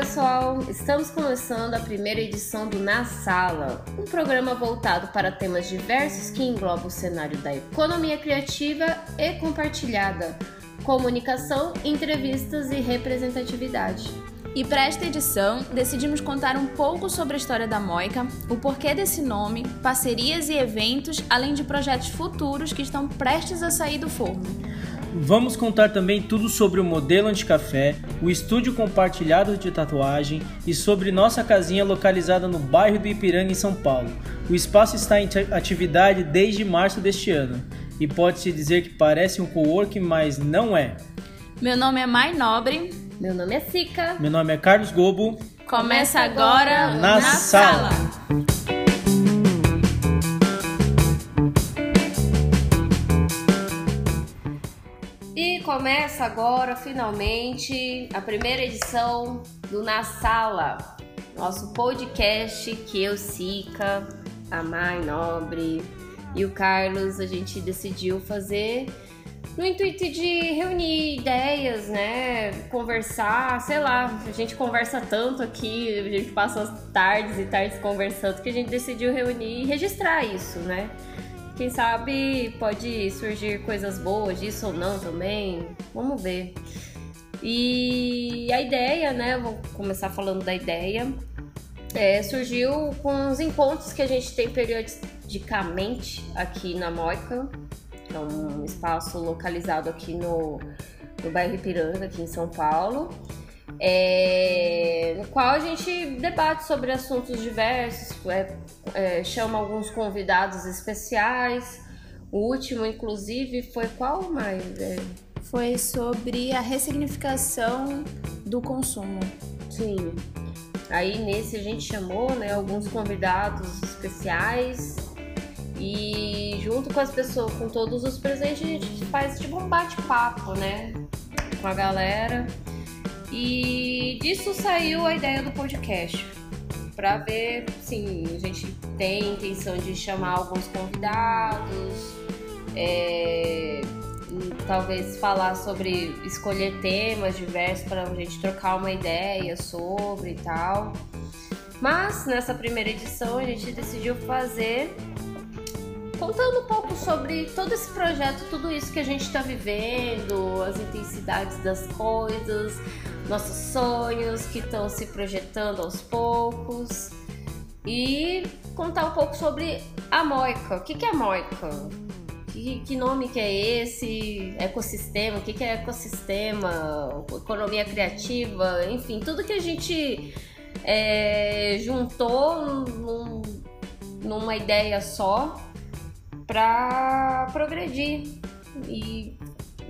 Pessoal, estamos começando a primeira edição do Na Sala, um programa voltado para temas diversos que englobam o cenário da economia criativa e compartilhada, comunicação, entrevistas e representatividade. E para esta edição, decidimos contar um pouco sobre a história da Moica, o porquê desse nome, parcerias e eventos, além de projetos futuros que estão prestes a sair do forno. Vamos contar também tudo sobre o modelo anticafé, o estúdio compartilhado de tatuagem e sobre nossa casinha localizada no bairro do Ipiranga, em São Paulo. O espaço está em atividade desde março deste ano e pode-se dizer que parece um co-work, mas não é. Meu nome é Mai Nobre meu nome é Sica. Meu nome é Carlos Gobo. Começa agora na, na sala. sala. Começa agora, finalmente, a primeira edição do Na Sala, nosso podcast que eu, Sica, a Mai Nobre e o Carlos, a gente decidiu fazer no intuito de reunir ideias, né? Conversar, sei lá, a gente conversa tanto aqui, a gente passa as tardes e tardes conversando que a gente decidiu reunir e registrar isso, né? Quem sabe pode surgir coisas boas disso ou não também. Vamos ver. E a ideia, né? Vou começar falando da ideia. É, surgiu com os encontros que a gente tem periodicamente aqui na Moica, que é um espaço localizado aqui no, no bairro Ipiranga, aqui em São Paulo. É, no qual a gente debate sobre assuntos diversos, é, é, chama alguns convidados especiais. O último, inclusive, foi qual mais? É? Foi sobre a ressignificação do consumo. Sim. Aí nesse a gente chamou né, alguns convidados especiais e junto com as pessoas, com todos os presentes, a gente faz tipo um bate-papo, né? Com a galera. E disso saiu a ideia do podcast. Pra ver, sim, a gente tem intenção de chamar alguns convidados, é, talvez falar sobre escolher temas diversos para a gente trocar uma ideia sobre e tal. Mas nessa primeira edição a gente decidiu fazer contando um pouco sobre todo esse projeto, tudo isso que a gente está vivendo, as intensidades das coisas, nossos sonhos que estão se projetando aos poucos e contar um pouco sobre a Moica. O que, que é Moica? Que, que, nome que é esse? Ecossistema? O que, que é ecossistema? Economia criativa? Enfim, tudo que a gente é, juntou num, numa ideia só para progredir e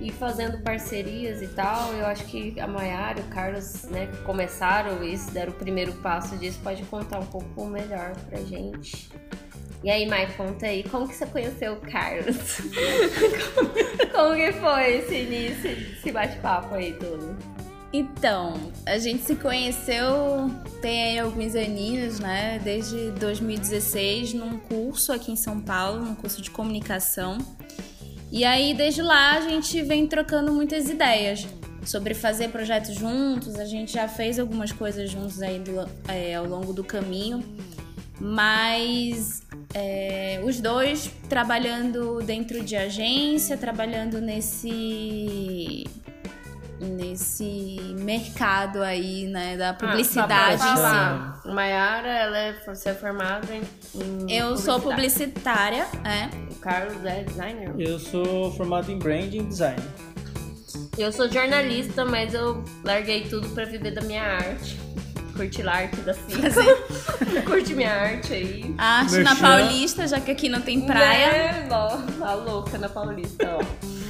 e fazendo parcerias e tal. Eu acho que a Maiara e o Carlos, né, começaram isso, deram o primeiro passo disso, pode contar um pouco melhor pra gente. E aí, Mai, conta aí, como que você conheceu o Carlos? como que foi esse início, esse bate-papo aí tudo? Então, a gente se conheceu tem aí alguns aninhos, né? Desde 2016, num curso aqui em São Paulo, num curso de comunicação. E aí, desde lá, a gente vem trocando muitas ideias sobre fazer projetos juntos. A gente já fez algumas coisas juntos aí do, é, ao longo do caminho, mas é, os dois trabalhando dentro de agência, trabalhando nesse nesse mercado aí, né, da ah, publicidade ah, em si. Mayara, ela é, você é formada em, em Eu sou publicitária, é. O Carlos é designer? Eu sou formado em branding design. Eu sou jornalista, mas eu larguei tudo para viver da minha arte. Curtir a arte da Cinza. Curte minha arte aí. A arte Merchan. na Paulista, já que aqui não tem praia. É, ó, tá louca na Paulista, ó.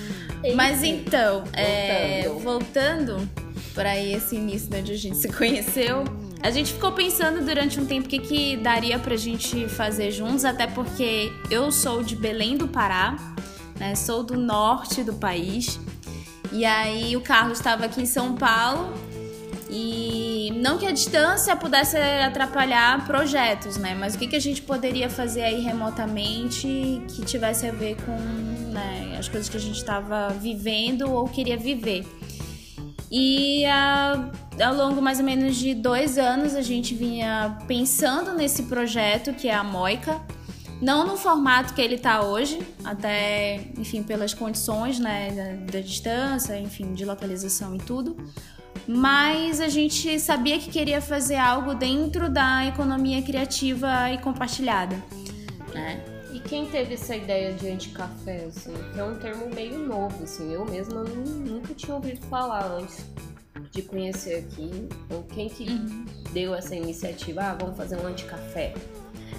Mas então, é, voltando. para esse início né, onde a gente se conheceu, a gente ficou pensando durante um tempo o que, que daria pra gente fazer juntos, até porque eu sou de Belém do Pará, né, sou do norte do país, e aí o Carlos estava aqui em São Paulo e não que a distância pudesse atrapalhar projetos, né? Mas o que, que a gente poderia fazer aí remotamente que tivesse a ver com né, as coisas que a gente estava vivendo ou queria viver. E a, ao longo mais ou menos de dois anos, a gente vinha pensando nesse projeto que é a Moica. Não no formato que ele está hoje, até, enfim, pelas condições, né, da, da distância, enfim, de localização e tudo. Mas a gente sabia que queria fazer algo dentro da economia criativa e compartilhada, né? E quem teve essa ideia de anticafé, assim? Que é um termo meio novo, assim. Eu mesma nunca tinha ouvido falar antes de conhecer aqui. Então, quem que uhum. deu essa iniciativa? Ah, vamos fazer um anticafé.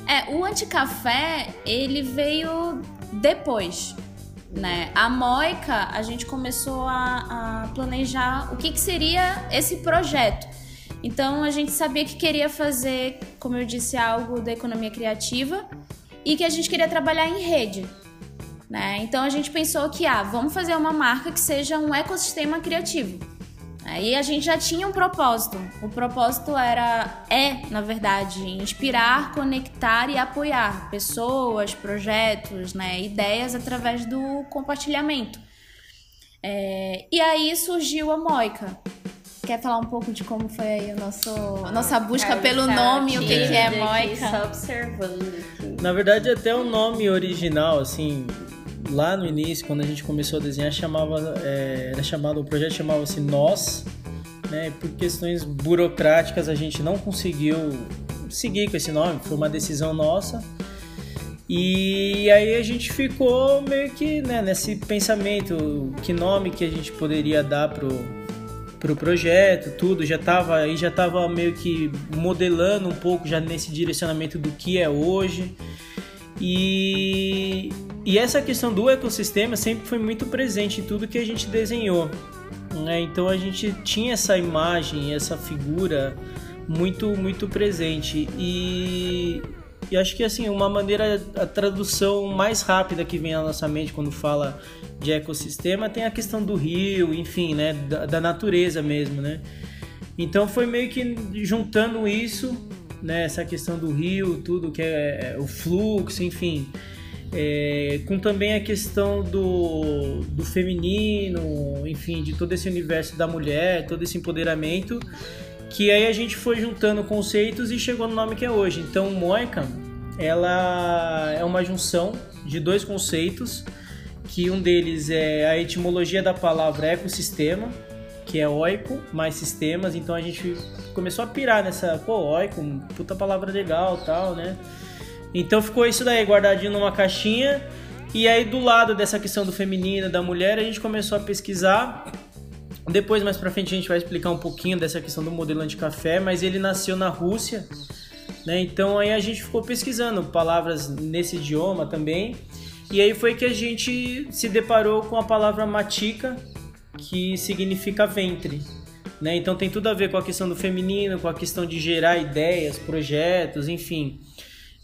É, o anticafé, ele veio depois, né? A Moica, a gente começou a, a planejar o que, que seria esse projeto. Então, a gente sabia que queria fazer, como eu disse, algo da economia criativa e que a gente queria trabalhar em rede. Né? Então, a gente pensou que, ah, vamos fazer uma marca que seja um ecossistema criativo. Aí a gente já tinha um propósito. O propósito era, é, na verdade, inspirar, conectar e apoiar pessoas, projetos, né, ideias através do compartilhamento. É, e aí surgiu a Moica. Quer falar um pouco de como foi aí a nosso, a nossa busca pelo nome, o que, que é Moica? observando. Na verdade, até o nome original, assim, lá no início, quando a gente começou a desenhar, chamava, é, era chamado, o projeto chamava-se Nós, né? Por questões burocráticas a gente não conseguiu seguir com esse nome, foi uma decisão nossa. E aí a gente ficou meio que né, nesse pensamento, que nome que a gente poderia dar pro, pro projeto, tudo, já tava aí já tava meio que modelando um pouco já nesse direcionamento do que é hoje. E, e essa questão do ecossistema sempre foi muito presente em tudo que a gente desenhou. Né? Então a gente tinha essa imagem, essa figura muito, muito presente. E, e acho que assim, uma maneira, a tradução mais rápida que vem à nossa mente quando fala de ecossistema tem a questão do rio, enfim, né? da, da natureza mesmo, né? Então foi meio que juntando isso né? Essa questão do rio, tudo que é, é o fluxo, enfim. É, com também a questão do, do feminino, enfim, de todo esse universo da mulher, todo esse empoderamento, que aí a gente foi juntando conceitos e chegou no nome que é hoje. Então, Moica, ela é uma junção de dois conceitos, que um deles é a etimologia da palavra ecossistema, que é oico mais sistemas, então a gente começou a pirar nessa, pô, oico, puta palavra legal tal, né? Então ficou isso daí guardadinho numa caixinha. E aí do lado dessa questão do feminino, da mulher, a gente começou a pesquisar. Depois mais para frente a gente vai explicar um pouquinho dessa questão do modelo anticafé, mas ele nasceu na Rússia, né? Então aí a gente ficou pesquisando palavras nesse idioma também. E aí foi que a gente se deparou com a palavra matica, que significa ventre. Né? Então tem tudo a ver com a questão do feminino, com a questão de gerar ideias, projetos, enfim.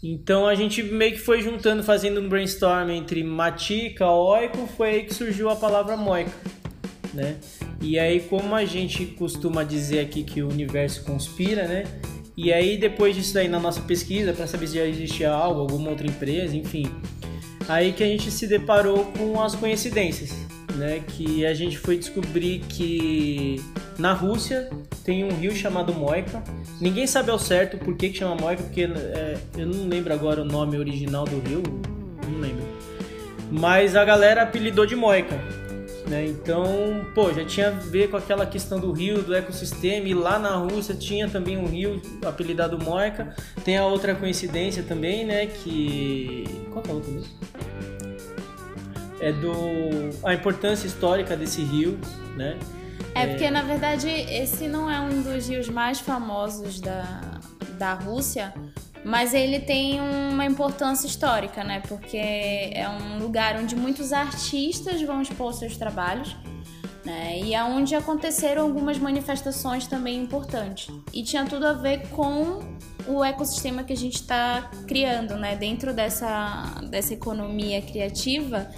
Então a gente meio que foi juntando, fazendo um brainstorm entre matica, oico, foi aí que surgiu a palavra moica, né? E aí como a gente costuma dizer aqui que o universo conspira, né? E aí depois disso daí na nossa pesquisa para saber se já existia algo, alguma outra empresa, enfim, aí que a gente se deparou com as coincidências né, que a gente foi descobrir que na Rússia tem um rio chamado Moika. Ninguém sabe ao certo por que, que chama Moika, porque é, eu não lembro agora o nome original do rio, não lembro. Mas a galera apelidou de Moika. Né? Então, pô, já tinha a ver com aquela questão do rio, do ecossistema, e lá na Rússia tinha também um rio apelidado Moika. Tem a outra coincidência também, né, que... Qual que é a outra mesmo? É do a importância histórica desse rio, né? É, porque é... na verdade esse não é um dos rios mais famosos da, da Rússia, mas ele tem uma importância histórica, né? Porque é um lugar onde muitos artistas vão expor seus trabalhos. Né? E é onde aconteceram algumas manifestações também importantes. E tinha tudo a ver com o ecossistema que a gente está criando, né? Dentro dessa, dessa economia criativa,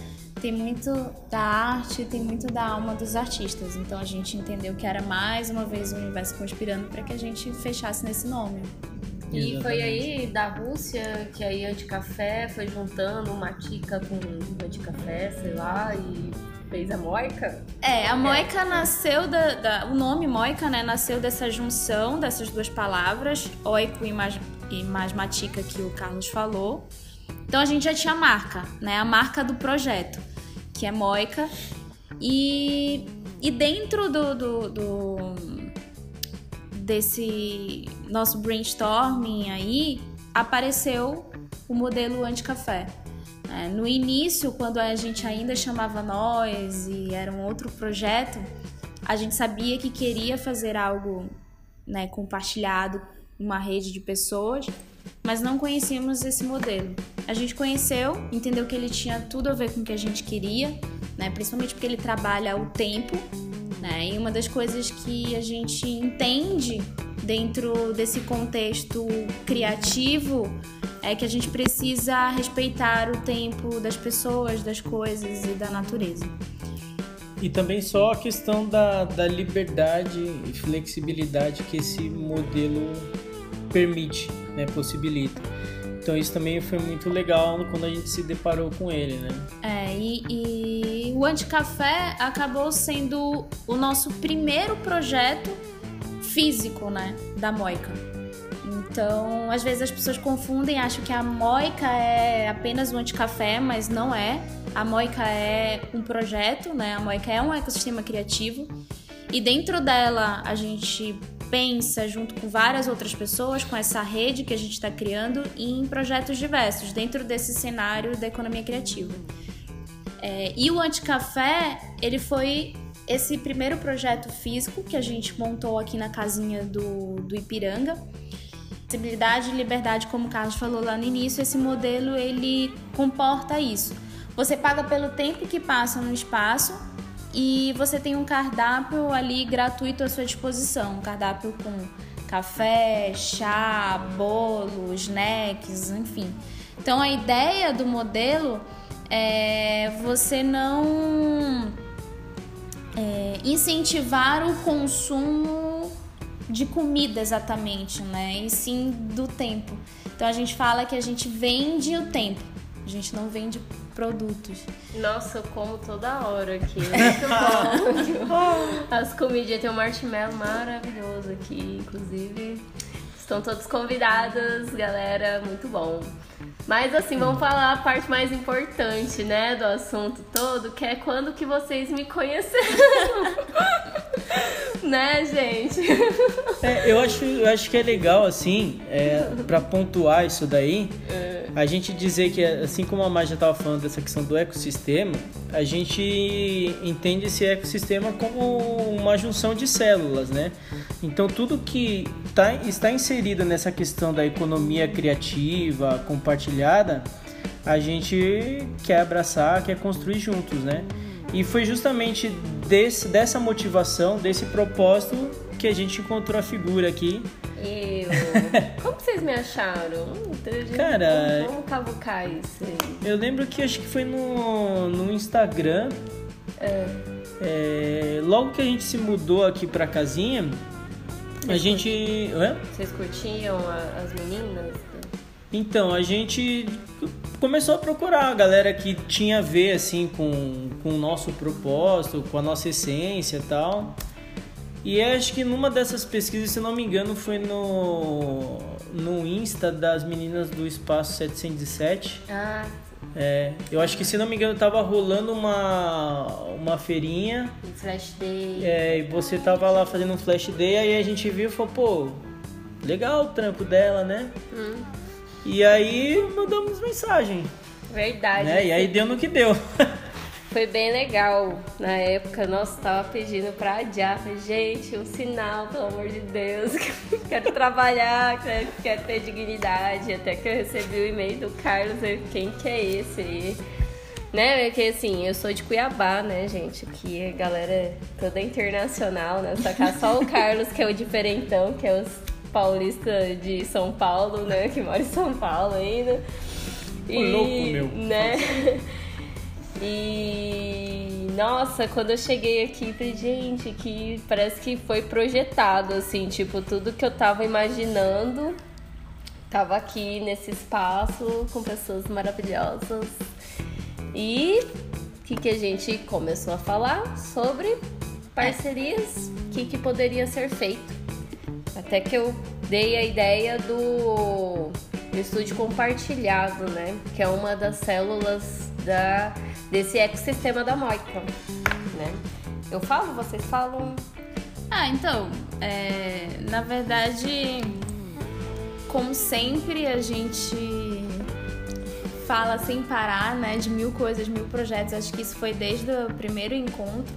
tem muito da arte, tem muito da alma dos artistas. Então a gente entendeu que era mais uma vez o universo conspirando para que a gente fechasse nesse nome. E foi aí da Rússia que aí Anticafé foi juntando uma tica com Anticafé, sei lá, e fez a Moica? É, a Moica nasceu da, da, O nome Moica, né? Nasceu dessa junção dessas duas palavras, oico e, mas, e masmatica que o Carlos falou. Então a gente já tinha a marca, né? A marca do projeto, que é Moica. E, e dentro do, do, do desse nosso brainstorming aí, apareceu o modelo anti-café. É, no início, quando a gente ainda chamava nós e era um outro projeto, a gente sabia que queria fazer algo né, compartilhado, uma rede de pessoas, mas não conhecíamos esse modelo. A gente conheceu, entendeu que ele tinha tudo a ver com o que a gente queria, né, principalmente porque ele trabalha o tempo, né, e uma das coisas que a gente entende dentro desse contexto criativo é que a gente precisa respeitar o tempo das pessoas, das coisas e da natureza. E também só a questão da, da liberdade e flexibilidade que esse modelo permite, né, possibilita. Então isso também foi muito legal quando a gente se deparou com ele, né? É, e, e o Anticafé acabou sendo o nosso primeiro projeto físico, né, da Moica. Então, às vezes as pessoas confundem, acham que a Moica é apenas um anticafé, mas não é. A Moica é um projeto, né? A Moica é um ecossistema criativo. E dentro dela a gente pensa junto com várias outras pessoas, com essa rede que a gente está criando, em projetos diversos dentro desse cenário da economia criativa. É, e o Anticafé, ele foi esse primeiro projeto físico que a gente montou aqui na casinha do, do Ipiranga Flexibilidade e liberdade, como o Carlos falou lá no início, esse modelo ele comporta isso. Você paga pelo tempo que passa no espaço e você tem um cardápio ali gratuito à sua disposição, um cardápio com café, chá, bolo, snacks, enfim. Então a ideia do modelo é você não é, incentivar o consumo de comida exatamente, né? E sim do tempo. Então a gente fala que a gente vende o tempo, a gente não vende produtos. Nossa, eu como toda hora aqui. Muito bom. As comidinhas tem um marshmallow maravilhoso aqui, inclusive. Estão todos convidados, galera. Muito bom. Mas assim, vamos falar a parte mais importante, né, do assunto todo, que é quando que vocês me conheceram. né, gente? É, eu, acho, eu acho que é legal, assim, é, para pontuar isso daí, é. a gente dizer que, assim como a Maja estava falando dessa questão do ecossistema, a gente entende esse ecossistema como uma junção de células, né? Então, tudo que tá, está inserido nessa questão da economia criativa, compartilhada, a gente quer abraçar, quer construir juntos, né? E foi justamente desse, dessa motivação, desse propósito, que a gente encontrou a figura aqui. Eu. Como vocês me acharam? Cara. Vamos cavucar isso aí. Eu lembro que acho que foi no, no Instagram. É. É, logo que a gente se mudou aqui pra casinha, a gente. Vocês curtiam as meninas? Então, a gente começou a procurar a galera que tinha a ver assim com, com o nosso propósito, com a nossa essência e tal. E acho que numa dessas pesquisas, se não me engano, foi no, no Insta das meninas do Espaço 707. Ah. É, eu acho que se não me engano tava rolando uma, uma feirinha. Um flash day. É, e você tava lá fazendo um flash day, aí a gente viu e falou, pô, legal o trampo dela, né? Hum. E aí mandamos mensagem. Verdade. Né? E aí deu no que deu. Foi bem legal. Na época, nossa, tava pedindo pra adiar. Falei, gente, um sinal, pelo amor de Deus. quero trabalhar, quero, quero ter dignidade. Até que eu recebi o e-mail do Carlos. Eu, quem que é esse aí? Né, porque assim, eu sou de Cuiabá, né, gente? Aqui a galera é toda internacional, né? Só que só o Carlos, que é o diferentão, que é os paulista de São Paulo, né? Que mora em São Paulo ainda. E, o louco, meu. Né? E nossa, quando eu cheguei aqui, falei, gente, que parece que foi projetado, assim, tipo, tudo que eu tava imaginando tava aqui nesse espaço com pessoas maravilhosas. E que, que a gente começou a falar sobre parcerias, o que, que poderia ser feito. Até que eu dei a ideia do, estúdio compartilhado, né? Que é uma das células da, desse ecossistema da Moica, né? Eu falo, vocês falam? Ah, então, é, na verdade, como sempre, a gente fala sem parar, né, de mil coisas, mil projetos. Acho que isso foi desde o primeiro encontro.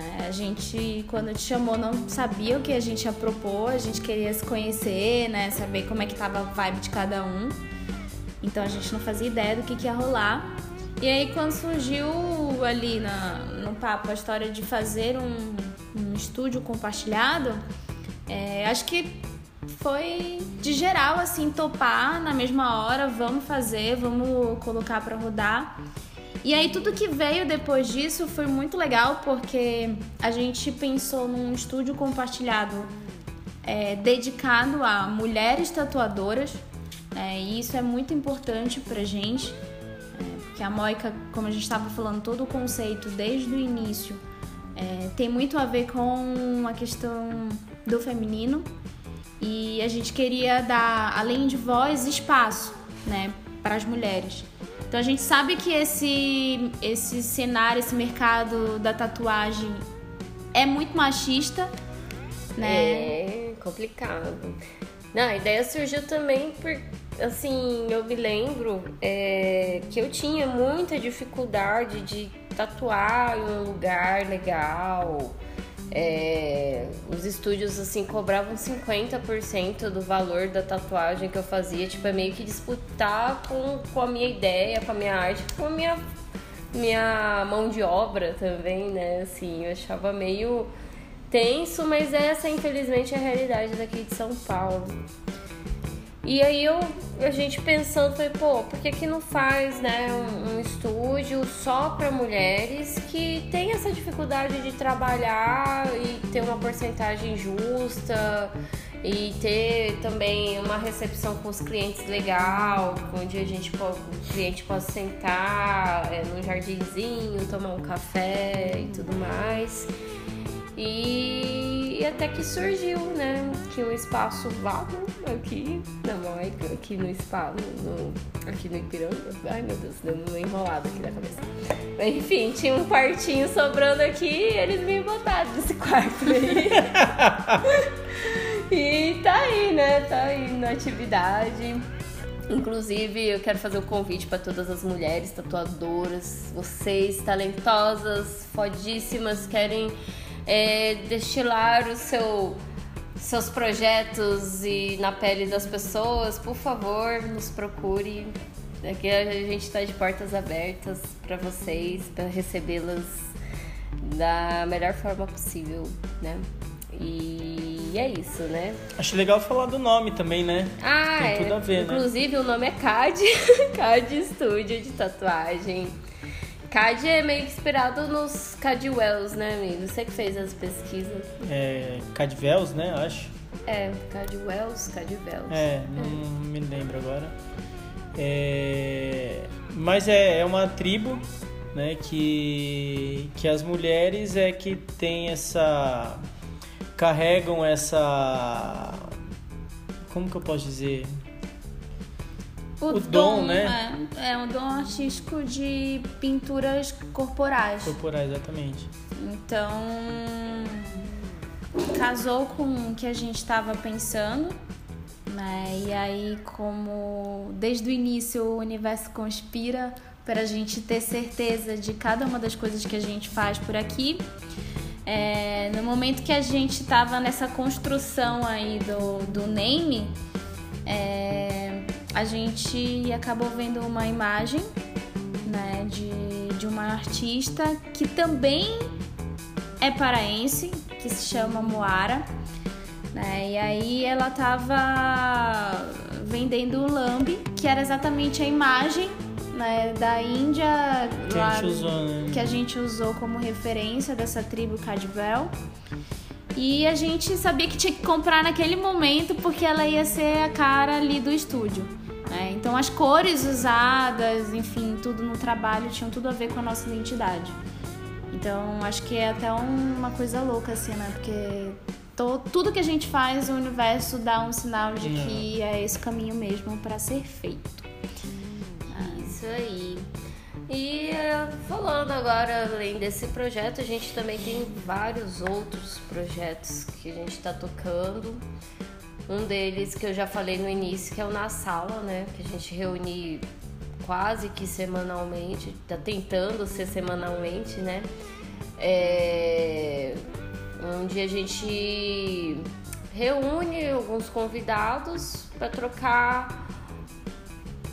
Né? A gente, quando te chamou, não sabia o que a gente ia propor, a gente queria se conhecer, né, saber como é que tava a vibe de cada um. Então a gente não fazia ideia do que, que ia rolar. E aí quando surgiu ali na, no papo a história de fazer um, um estúdio compartilhado, é, acho que foi de geral assim topar na mesma hora, vamos fazer, vamos colocar para rodar. E aí tudo que veio depois disso foi muito legal porque a gente pensou num estúdio compartilhado é, dedicado a mulheres tatuadoras. É, e isso é muito importante pra gente, é, porque a Moica, como a gente estava falando, todo o conceito desde o início é, tem muito a ver com a questão do feminino e a gente queria dar, além de voz, espaço, né, para as mulheres. Então a gente sabe que esse esse cenário, esse mercado da tatuagem é muito machista, né? É complicado. Não, a ideia surgiu também por, assim, eu me lembro é, que eu tinha muita dificuldade de tatuar em um lugar legal, é, os estúdios assim cobravam 50% do valor da tatuagem que eu fazia, tipo, é meio que disputar com, com a minha ideia, com a minha arte, com a minha, minha mão de obra também, né? Assim, eu achava meio tenso, mas essa infelizmente é a realidade daqui de São Paulo. E aí eu, a gente pensando, foi, pô, por que, que não faz né, um, um estúdio só para mulheres que tem essa dificuldade de trabalhar e ter uma porcentagem justa e ter também uma recepção com os clientes legal, onde a gente o cliente possa sentar é, num jardinzinho, tomar um café e tudo mais. E, e, até que surgiu, né? Que um espaço vago aqui na Moica, aqui no espaço, aqui no Ipiranga. Ai meu Deus, deu uma enrolada aqui na cabeça. Enfim, tinha um quartinho sobrando aqui e eles me botaram nesse quarto aí. e tá aí, né? Tá aí na atividade. Inclusive, eu quero fazer um convite para todas as mulheres tatuadoras, vocês talentosas, fodíssimas, querem é, destilar o seu seus projetos e na pele das pessoas, por favor, nos procure. Aqui a gente está de portas abertas para vocês, para recebê-las da melhor forma possível, né? E é isso, né? Acho legal falar do nome também, né? Ah, Tem tudo é. a ver, Inclusive, né? Inclusive, o nome é CAD, CAD Studio de tatuagem. CAD é meio que inspirado nos Cadwells, né, amigo? Você que fez as pesquisas. É, Cadwells, né, acho. É, Cadwells, Cadwells. É, não é. me lembro agora. É, mas é, é uma tribo, né, que, que as mulheres é que tem essa... carregam essa... como que eu posso dizer? O, o dom, dom, né? É, é um dom artístico de pinturas corporais. Corporais, exatamente. Então, casou com o que a gente estava pensando, né? E aí, como desde o início o universo conspira para a gente ter certeza de cada uma das coisas que a gente faz por aqui. É, no momento que a gente estava nessa construção aí do, do name, é, a gente acabou vendo uma imagem né, de, de uma artista que também é paraense, que se chama Moara. Né, e aí ela tava vendendo o lambe, que era exatamente a imagem né, da Índia que, lá, a gente usou, né? que a gente usou como referência dessa tribo Cadvel. E a gente sabia que tinha que comprar naquele momento porque ela ia ser a cara ali do estúdio. Né? Então as cores usadas, enfim, tudo no trabalho tinham tudo a ver com a nossa identidade. Então acho que é até uma coisa louca assim, né? Porque to, tudo que a gente faz, o universo dá um sinal de que é esse caminho mesmo para ser feito. Isso aí. E eh, falando agora, além desse projeto, a gente também tem vários outros projetos que a gente está tocando. Um deles que eu já falei no início, que é o Na Sala, né? Que a gente reúne quase que semanalmente, tá tentando ser semanalmente, né? É... Onde a gente reúne alguns convidados para trocar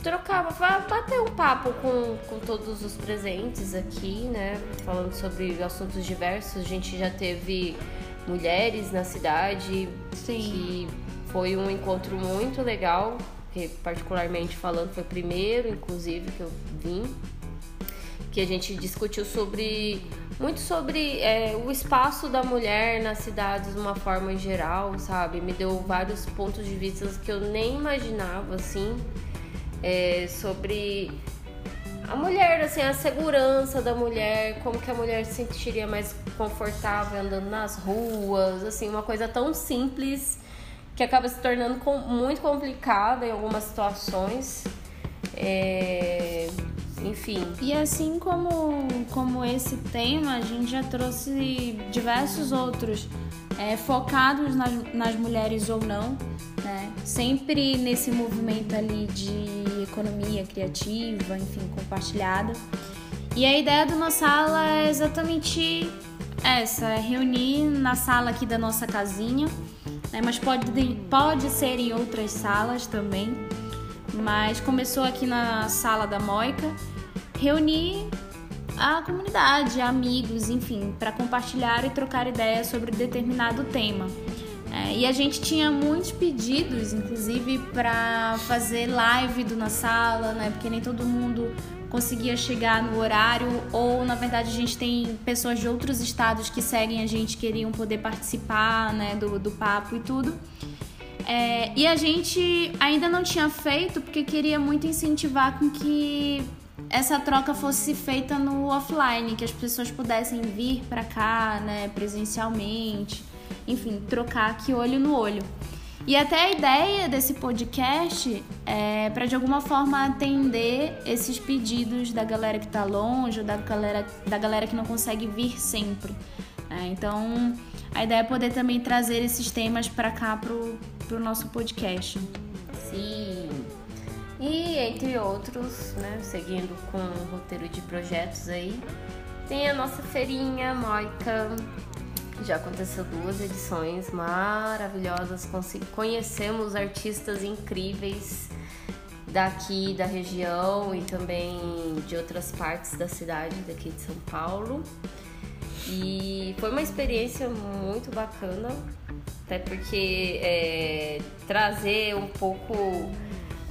trocar, bater um papo com, com todos os presentes aqui, né? Falando sobre assuntos diversos. A gente já teve mulheres na cidade, Sim. que foi um encontro muito legal, que particularmente falando foi o primeiro, inclusive, que eu vim. Que a gente discutiu sobre muito sobre é, o espaço da mulher nas cidades de uma forma geral, sabe? Me deu vários pontos de vista que eu nem imaginava, assim é, sobre a mulher, assim, a segurança da mulher, como que a mulher se sentiria mais confortável andando nas ruas, assim, uma coisa tão simples que acaba se tornando com, muito complicada em algumas situações. É, enfim. E assim como, como esse tema, a gente já trouxe diversos outros é, focados nas, nas mulheres ou não, né? Sempre nesse movimento ali de economia criativa, enfim, compartilhada. E a ideia do nossa sala é exatamente essa, é reunir na sala aqui da nossa casinha, né? mas pode, pode ser em outras salas também. Mas começou aqui na sala da Moica, reunir a comunidade, amigos, enfim, para compartilhar e trocar ideias sobre determinado tema. É, e a gente tinha muitos pedidos, inclusive, para fazer live do na sala, né? Porque nem todo mundo conseguia chegar no horário, ou na verdade a gente tem pessoas de outros estados que seguem a gente, queriam poder participar né, do, do papo e tudo. É, e a gente ainda não tinha feito porque queria muito incentivar com que essa troca fosse feita no offline, que as pessoas pudessem vir para cá, né, presencialmente enfim, trocar aqui olho no olho. E até a ideia desse podcast é para de alguma forma atender esses pedidos da galera que está longe, da galera, da galera que não consegue vir sempre. É, então, a ideia é poder também trazer esses temas para cá pro, pro nosso podcast. Sim. E entre outros, né, seguindo com o roteiro de projetos aí, tem a nossa feirinha Moica, já aconteceu duas edições maravilhosas. Conhecemos artistas incríveis daqui da região e também de outras partes da cidade, daqui de São Paulo. E foi uma experiência muito bacana, até porque é, trazer um pouco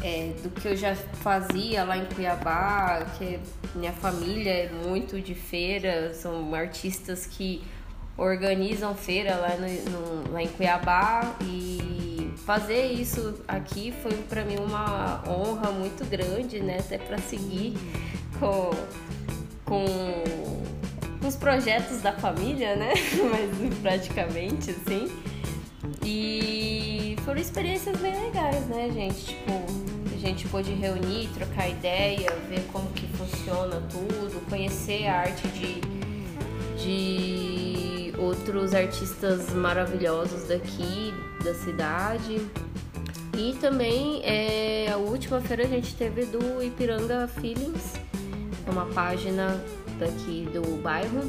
é, do que eu já fazia lá em Cuiabá, que minha família é muito de feira, são artistas que organizam feira lá, no, no, lá em Cuiabá e fazer isso aqui foi para mim uma honra muito grande, né? Até para seguir com, com, os projetos da família, né? Mas praticamente assim. E foram experiências bem legais, né, gente? Tipo, a gente pôde reunir, trocar ideia, ver como que funciona tudo, conhecer a arte de, de outros artistas maravilhosos daqui da cidade. E também é, a última feira a gente teve do Ipiranga Feelings, uma página daqui do bairro,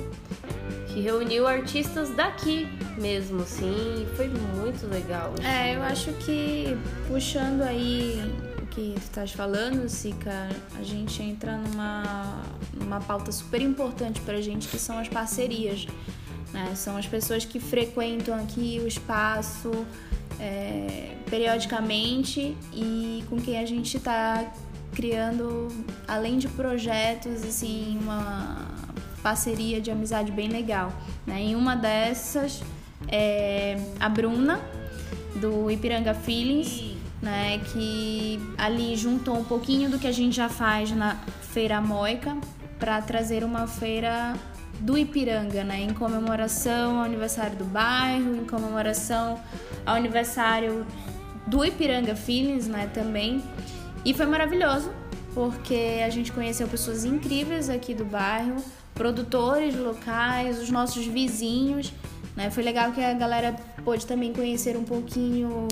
que reuniu artistas daqui mesmo, sim, foi muito legal. Assim. É, eu acho que puxando aí o que tu estás falando, Sica, a gente entra numa, numa pauta super importante pra gente, que são as parcerias. Né? São as pessoas que frequentam aqui o espaço é, periodicamente e com quem a gente está criando, além de projetos, assim, uma parceria de amizade bem legal. Né? Em uma dessas é a Bruna, do Ipiranga Feelings. né, que ali juntou um pouquinho do que a gente já faz na Feira Moica para trazer uma feira do Ipiranga, né, em comemoração ao aniversário do bairro, em comemoração ao aniversário do Ipiranga Feelings, né, também. E foi maravilhoso, porque a gente conheceu pessoas incríveis aqui do bairro, produtores locais, os nossos vizinhos, né? Foi legal que a galera pôde também conhecer um pouquinho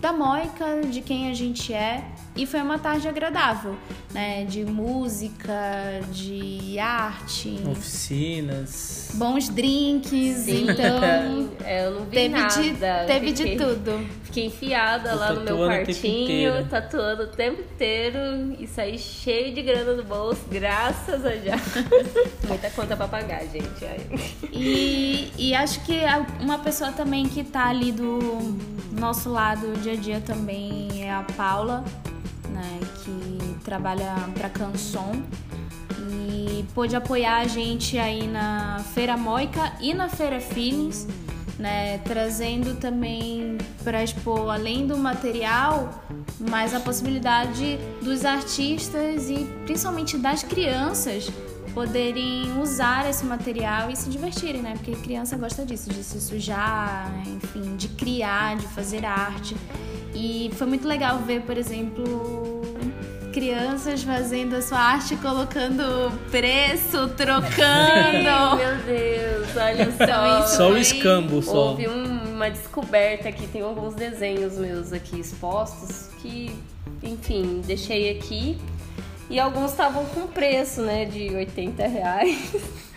da Moica, de quem a gente é. E foi uma tarde agradável, né? De música, de arte. Oficinas. Bons drinks, Sim. então. É, eu não vi teve nada. de, teve Fiquei- de tudo. Fiquei enfiada lá no meu quartinho, tatuando o tempo inteiro e saí cheio de grana no bolso, graças a já. Muita conta pra pagar, gente. E, e acho que a- uma pessoa também que tá ali do nosso lado dia a dia também é a Paula, né? Que trabalha pra Canson e pôde apoiar a gente aí na Feira Moica e na Feira Feelings, né? Trazendo também para expor além do material, mas a possibilidade dos artistas e principalmente das crianças poderem usar esse material e se divertirem, né? Porque criança gosta disso, de se sujar, enfim, de criar, de fazer arte. E foi muito legal ver, por exemplo, crianças fazendo a sua arte, colocando preço, trocando. Meu Deus, olha Então, só. isso Só o foi- escambo, só. Houve um- uma descoberta aqui, tem alguns desenhos meus aqui expostos que, enfim, deixei aqui. E alguns estavam com preço, né, de 80 reais.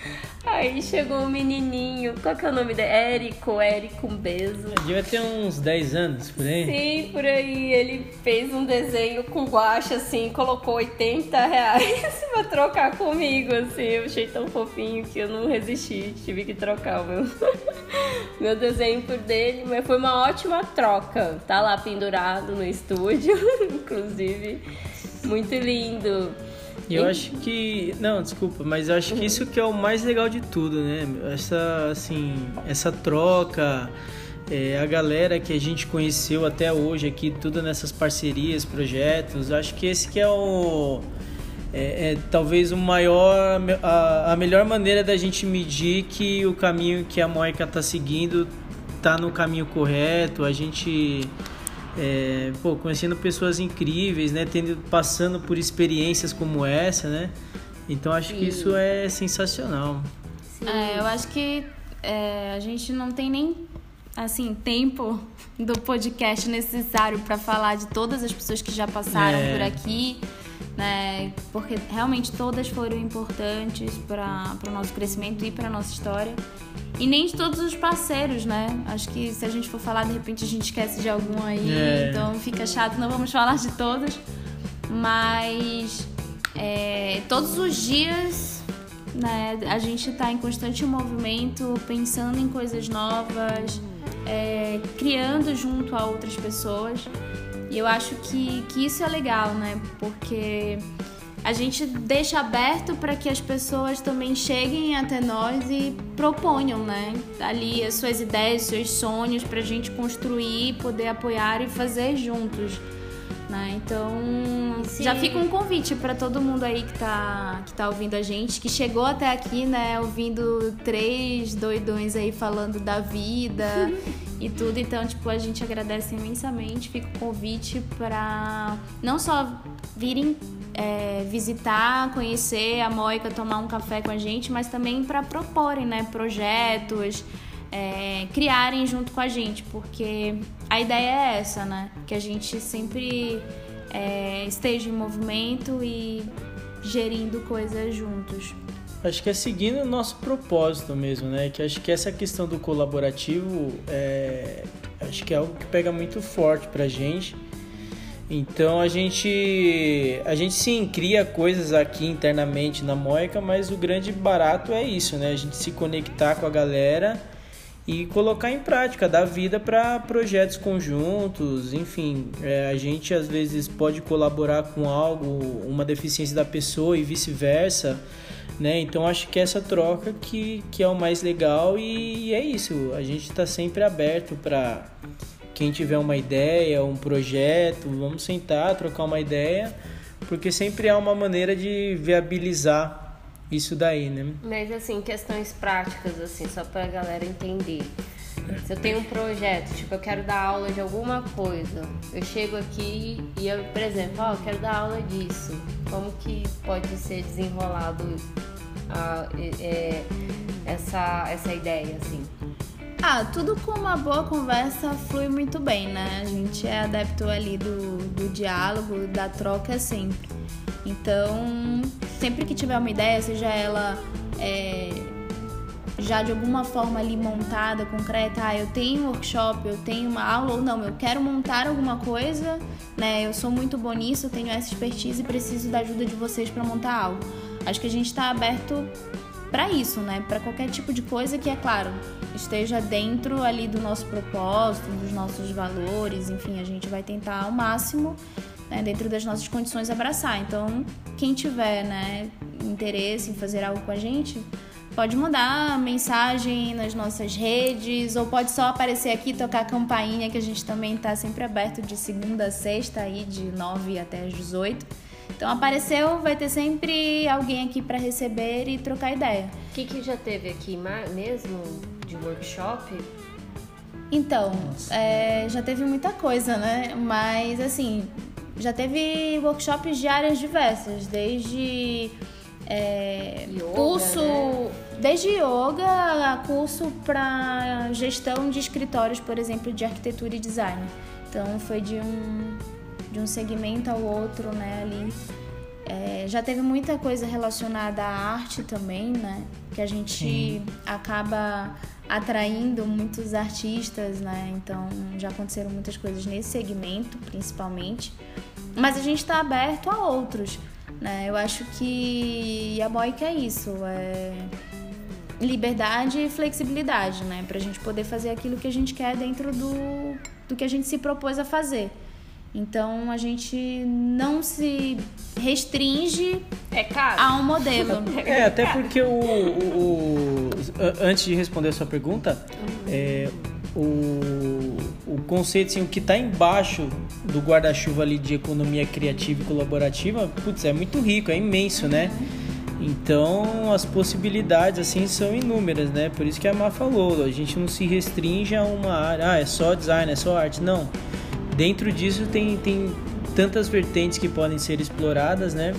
Aí chegou um menininho, qual que é o nome dele? Érico, Érico, um beijo. Devia ter uns 10 anos por aí. Sim, por aí. Ele fez um desenho com guache, assim, colocou 80 reais pra trocar comigo, assim. Eu achei tão fofinho que eu não resisti, tive que trocar o meu, meu desenho por dele. Mas foi uma ótima troca. Tá lá pendurado no estúdio, inclusive. Muito lindo. E eu acho que. Não, desculpa, mas eu acho que isso que é o mais legal de tudo, né? Essa, assim, essa troca, é, a galera que a gente conheceu até hoje aqui, tudo nessas parcerias, projetos, acho que esse que é o. É, é talvez o maior. A, a melhor maneira da gente medir que o caminho que a Moica tá seguindo tá no caminho correto, a gente é, pô, conhecendo pessoas incríveis, né, tendo passando por experiências como essa, né? Então acho que isso é sensacional. É, eu acho que é, a gente não tem nem assim tempo do podcast necessário para falar de todas as pessoas que já passaram É. por aqui, né? Porque realmente todas foram importantes para o nosso crescimento e para nossa história. E nem de todos os parceiros, né? Acho que se a gente for falar, de repente a gente esquece de algum aí, É. então fica chato, não vamos falar de todos. Mas é, todos os dias né, a gente está em constante movimento, pensando em coisas novas, é, criando junto a outras pessoas. E eu acho que, que isso é legal, né? Porque a gente deixa aberto para que as pessoas também cheguem até nós e proponham, né? Ali as suas ideias, seus sonhos para a gente construir, poder apoiar e fazer juntos. Né? Então, Sim. já fica um convite para todo mundo aí que tá, que tá ouvindo a gente, que chegou até aqui, né, ouvindo três doidões aí falando da vida e tudo. Então, tipo, a gente agradece imensamente. Fica o convite para não só virem é, visitar, conhecer a Moica, tomar um café com a gente, mas também para proporem, né, projetos, é, criarem junto com a gente, porque a ideia é essa, né? Que a gente sempre é, esteja em movimento e gerindo coisas juntos. Acho que é seguindo o nosso propósito mesmo, né? Que acho que essa questão do colaborativo é, acho que é algo que pega muito forte pra gente. Então a gente a gente sim cria coisas aqui internamente na Moica, mas o grande barato é isso, né? A gente se conectar com a galera e colocar em prática, dar vida para projetos conjuntos, enfim, é, a gente às vezes pode colaborar com algo, uma deficiência da pessoa e vice-versa, né? Então acho que essa troca que, que é o mais legal e, é isso, a gente está sempre aberto para quem tiver uma ideia, um projeto, vamos sentar, trocar uma ideia, porque sempre há uma maneira de viabilizar isso daí, né? Mas assim, questões práticas, assim, só pra galera entender. Se eu tenho um projeto, tipo, eu quero dar aula de alguma coisa, eu chego aqui e eu, por exemplo, ó, oh, eu quero dar aula disso. Como que pode ser desenrolado a, é, essa, essa ideia, assim? Ah, tudo com uma boa conversa flui muito bem, né? A gente é adepto ali do, do diálogo, da troca sempre. Então, sempre que tiver uma ideia, seja ela é, já de alguma forma ali montada, concreta, ah, eu tenho um workshop, eu tenho uma aula, ou não, eu quero montar alguma coisa, né? Eu sou muito bom nisso, eu tenho essa expertise e preciso da ajuda de vocês para montar algo. Acho que a gente está aberto para isso, né? Para qualquer tipo de coisa que, é claro, esteja dentro ali do nosso propósito, dos nossos valores, enfim, a gente vai tentar ao máximo, né, dentro das nossas condições, abraçar. Então, quem tiver, né, interesse em fazer algo com a gente, pode mandar mensagem nas nossas redes ou pode só aparecer aqui tocar a campainha que a gente também está sempre aberto de segunda a sexta aí de 9 até as 18. Então apareceu, vai ter sempre alguém aqui para receber e trocar ideia. O que, que já teve aqui mesmo de workshop? Então, é, já teve muita coisa, né? Mas assim, já teve workshops de áreas diversas, desde é, yoga, curso né? desde yoga a curso para gestão de escritórios, por exemplo, de arquitetura e design. Então foi de um de um segmento ao outro, né, ali. É, já teve muita coisa relacionada à arte também, né? Que a gente Sim. acaba atraindo muitos artistas, né? Então já aconteceram muitas coisas nesse segmento, principalmente. Mas a gente está aberto a outros. Né? Eu acho que a Boica é isso, é liberdade e flexibilidade, né? Pra gente poder fazer aquilo que a gente quer dentro do, do que a gente se propôs a fazer. Então a gente não se restringe é caro. a um modelo. É, até porque o, o, o antes de responder a sua pergunta, uhum. é, o, o conceito, assim, o que está embaixo do guarda-chuva ali de economia criativa e colaborativa, putz, é muito rico, é imenso, né? Então as possibilidades assim são inúmeras, né? Por isso que a Má falou, a gente não se restringe a uma área, ah, é só design, é só arte, não. Dentro disso tem, tem tantas vertentes que podem ser exploradas, né?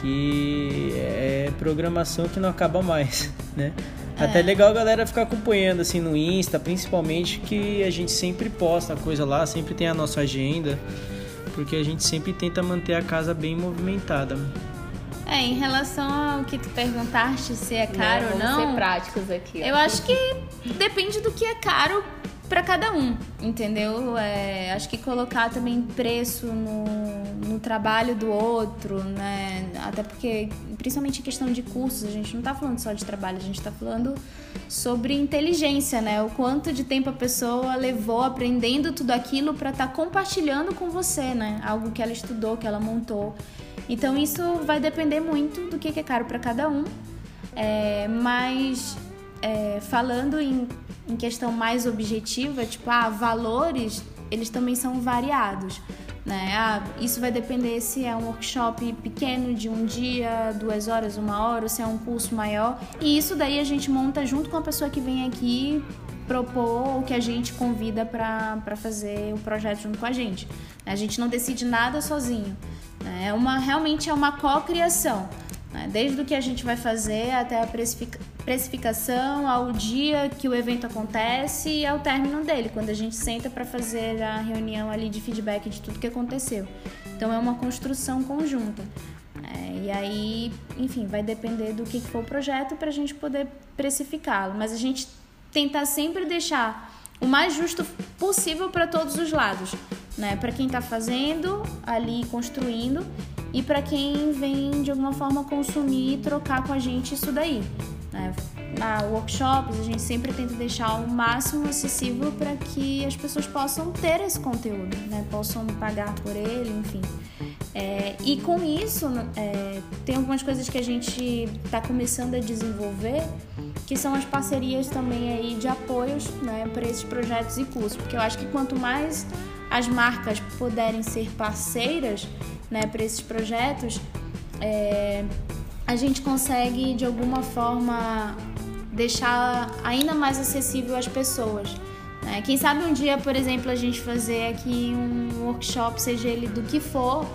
Que é programação que não acaba mais, né? É. Até legal a galera ficar acompanhando assim no Insta, principalmente que a gente sempre posta coisa lá, sempre tem a nossa agenda, porque a gente sempre tenta manter a casa bem movimentada. É, em relação ao que tu perguntaste se é caro não, ou não. ser práticos aqui. Ó. Eu acho que depende do que é caro para cada um, entendeu? É, acho que colocar também preço no, no trabalho do outro, né? Até porque, principalmente em questão de cursos, a gente não está falando só de trabalho, a gente está falando sobre inteligência, né? O quanto de tempo a pessoa levou aprendendo tudo aquilo para estar tá compartilhando com você, né? Algo que ela estudou, que ela montou. Então isso vai depender muito do que é caro para cada um. É, mas é, falando em em questão mais objetiva, tipo, ah, valores, eles também são variados. Né? Ah, isso vai depender se é um workshop pequeno de um dia, duas horas, uma hora, ou se é um curso maior. E isso daí a gente monta junto com a pessoa que vem aqui propor o que a gente convida para fazer o projeto junto com a gente. A gente não decide nada sozinho. Né? É uma, realmente é uma co-criação. Né? Desde o que a gente vai fazer até a precificação, ao dia que o evento acontece e ao término dele, quando a gente senta para fazer a reunião ali de feedback de tudo que aconteceu. Então é uma construção conjunta. É, e aí, enfim, vai depender do que for o projeto para a gente poder precificá-lo. Mas a gente tentar sempre deixar o mais justo possível para todos os lados, né? Para quem está fazendo ali, construindo e para quem vem de alguma forma consumir e trocar com a gente isso daí. Né? Na workshops a gente sempre tenta deixar o máximo acessível para que as pessoas possam ter esse conteúdo, né? possam pagar por ele, enfim. É, e com isso, é, tem algumas coisas que a gente está começando a desenvolver que são as parcerias também aí de apoios né, para esses projetos e cursos, porque eu acho que quanto mais as marcas puderem ser parceiras né, para esses projetos, é, a gente consegue de alguma forma deixar ainda mais acessível às pessoas. Né? Quem sabe um dia, por exemplo, a gente fazer aqui um workshop, seja ele do que for,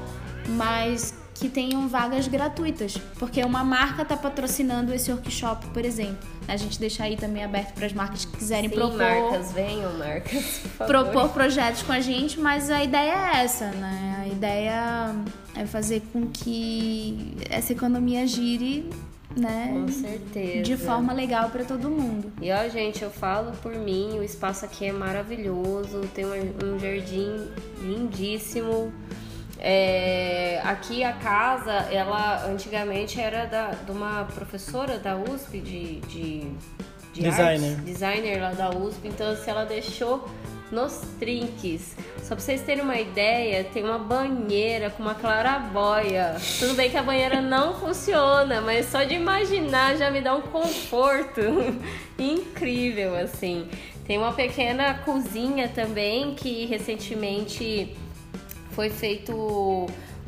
mas que tenham vagas gratuitas, porque uma marca está patrocinando esse workshop, por exemplo. A gente deixa aí também aberto para as marcas que quiserem Sim, propor. marcas, venham, marcas. Por propor projetos com a gente, mas a ideia é essa, né? A ideia é fazer com que essa economia gire, né? Com certeza. De forma legal para todo mundo. E ó, gente, eu falo por mim, o espaço aqui é maravilhoso, tem um jardim lindíssimo. É, aqui a casa, ela antigamente era da, de uma professora da USP de, de, de Designer. artes, designer lá da USP, então assim, ela deixou nos trinques. Só pra vocês terem uma ideia, tem uma banheira com uma clarabóia. Tudo bem que a banheira não funciona, mas só de imaginar já me dá um conforto incrível, assim. Tem uma pequena cozinha também que recentemente foi feito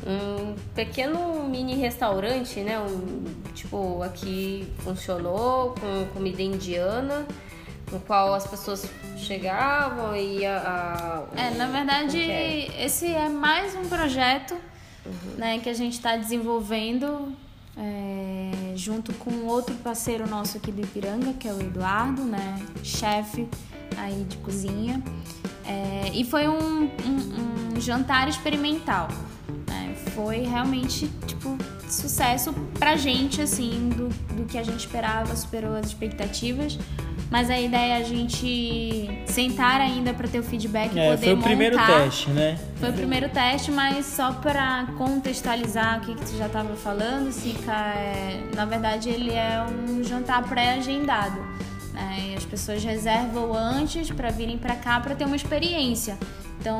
um pequeno mini restaurante, né? Um, tipo, aqui funcionou com comida indiana, no qual as pessoas chegavam e a. a- É, na verdade, é? esse é mais um projeto né, que a gente está desenvolvendo é, junto com outro parceiro nosso aqui do Ipiranga, que é o Eduardo, né, chefe aí de cozinha. É, e foi um, um- um jantar experimental. né, Foi realmente, tipo, sucesso pra gente, assim, do, do que a gente esperava, superou as expectativas. Mas a ideia é a gente sentar ainda para ter o feedback e É, poder foi o primeiro montar. teste, né? Foi o primeiro teste, mas só para contextualizar o que, que tu já estava falando, Sica, é, na verdade ele é um jantar pré-agendado. E as pessoas reservam antes para virem para cá para ter uma experiência. Então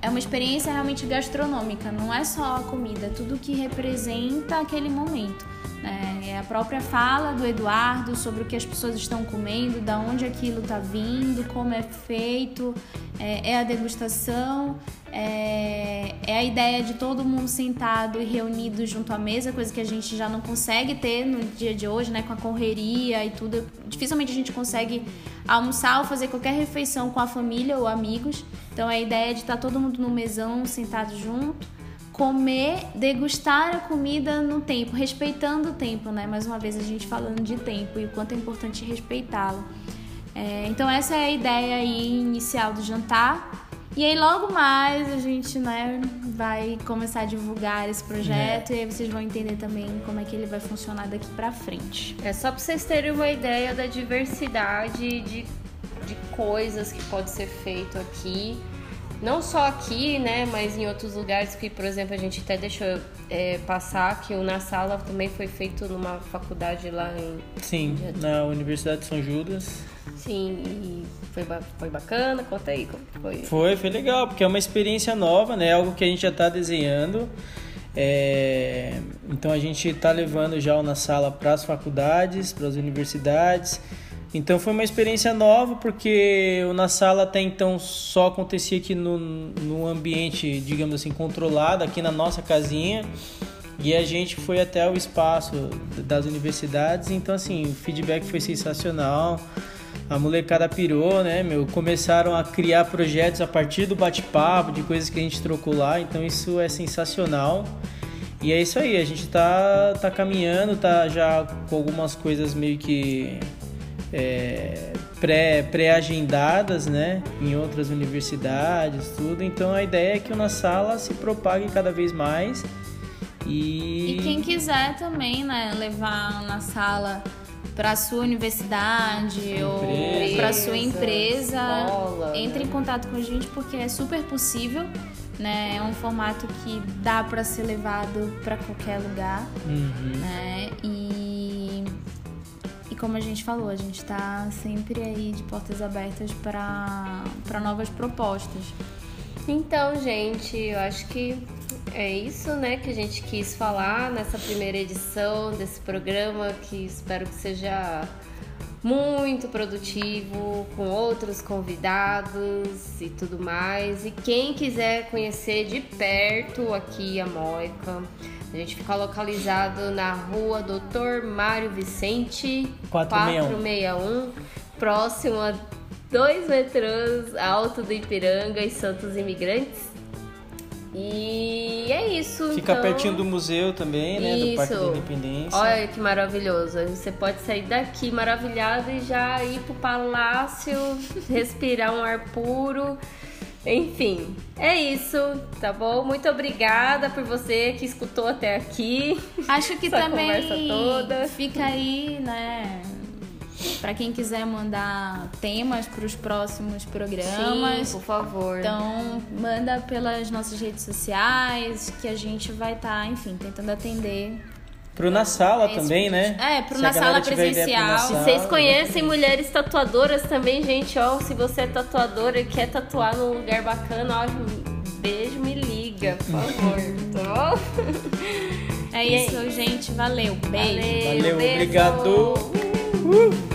é uma experiência realmente gastronômica, não é só a comida, é tudo que representa aquele momento. Né? É a própria fala do Eduardo sobre o que as pessoas estão comendo, da onde aquilo está vindo, como é feito, é, é a degustação, é, é a ideia de todo mundo sentado e reunido junto à mesa, coisa que a gente já não consegue ter no dia de hoje, né? Com a correria e tudo. Dificilmente a gente consegue almoçar ou fazer qualquer refeição com a família ou amigos. Então a ideia é de estar todo mundo no mesão, sentado junto comer, degustar a comida no tempo, respeitando o tempo, né? Mais uma vez a gente falando de tempo e o quanto é importante respeitá-lo. É, então essa é a ideia aí inicial do jantar. E aí logo mais a gente né, vai começar a divulgar esse projeto e aí vocês vão entender também como é que ele vai funcionar daqui pra frente. É só pra vocês terem uma ideia da diversidade de, de coisas que pode ser feito aqui. Não só aqui, né, mas em outros lugares que, por exemplo, a gente até deixou é, passar que o Na Sala também foi feito numa faculdade lá em... Sim, na Universidade de São Judas. Sim, e foi, foi bacana. Conta aí como foi. Foi, foi legal, porque é uma experiência nova, né? Algo que a gente já está desenhando. É, Então a gente está levando já o na sala para as faculdades, para as universidades. Então foi uma experiência nova, porque o na sala até então só acontecia aqui no, no ambiente, digamos assim, controlado, aqui na nossa casinha. E a gente foi até o espaço das universidades, então assim, o feedback foi sensacional. A molecada pirou, né, meu? Começaram a criar projetos a partir do bate-papo, de coisas que a gente trocou lá, então isso é sensacional. E é isso aí, a gente tá, tá caminhando, tá já com algumas coisas meio que é, pré- pré-agendadas, né, em outras universidades, tudo. Então a ideia é que o Na Sala se propague cada vez mais. E, E quem quiser também, né, levar na sala para sua universidade ou Empresa. para sua empresa, escola, entre né? em contato com a gente porque é super possível, né? É um formato que dá para ser levado para qualquer lugar, Uhum. né? E como a gente falou, a gente está sempre aí de portas abertas para novas propostas. Então, gente, eu acho que é isso, né, que a gente quis falar nessa primeira edição desse programa, que espero que seja muito produtivo, com outros convidados e tudo mais. E quem quiser conhecer de perto aqui a Moica, a gente fica localizado na rua Doutor Mário Vicente 461, 461 próximo a dois metrôs alto do Ipiranga e Santos Imigrantes. E é isso. Fica então... pertinho do museu também, né? Isso. Do Parque da Independência. Olha que maravilhoso. Você pode sair daqui maravilhado e já ir pro palácio, respirar um ar puro. Enfim, é isso, tá bom? Muito obrigada por você que escutou até aqui. Acho que também fica aí, né? Pra quem quiser mandar temas para os próximos programas. Sim, por favor. Então, manda pelas nossas redes sociais, que a gente vai estar, enfim, tentando atender. Pro Na Sala Esse- também, né? É, pro Se Na Sala presencial. Sala, Vocês conhecem mulheres tatuadoras também, gente? Ó, se você é tatuadora e quer tatuar num lugar bacana, ó, beijo, me liga, por favor, tá bom? É E isso, gente. Valeu. Beijo. Valeu, Valeu, beijo. obrigado. Uh!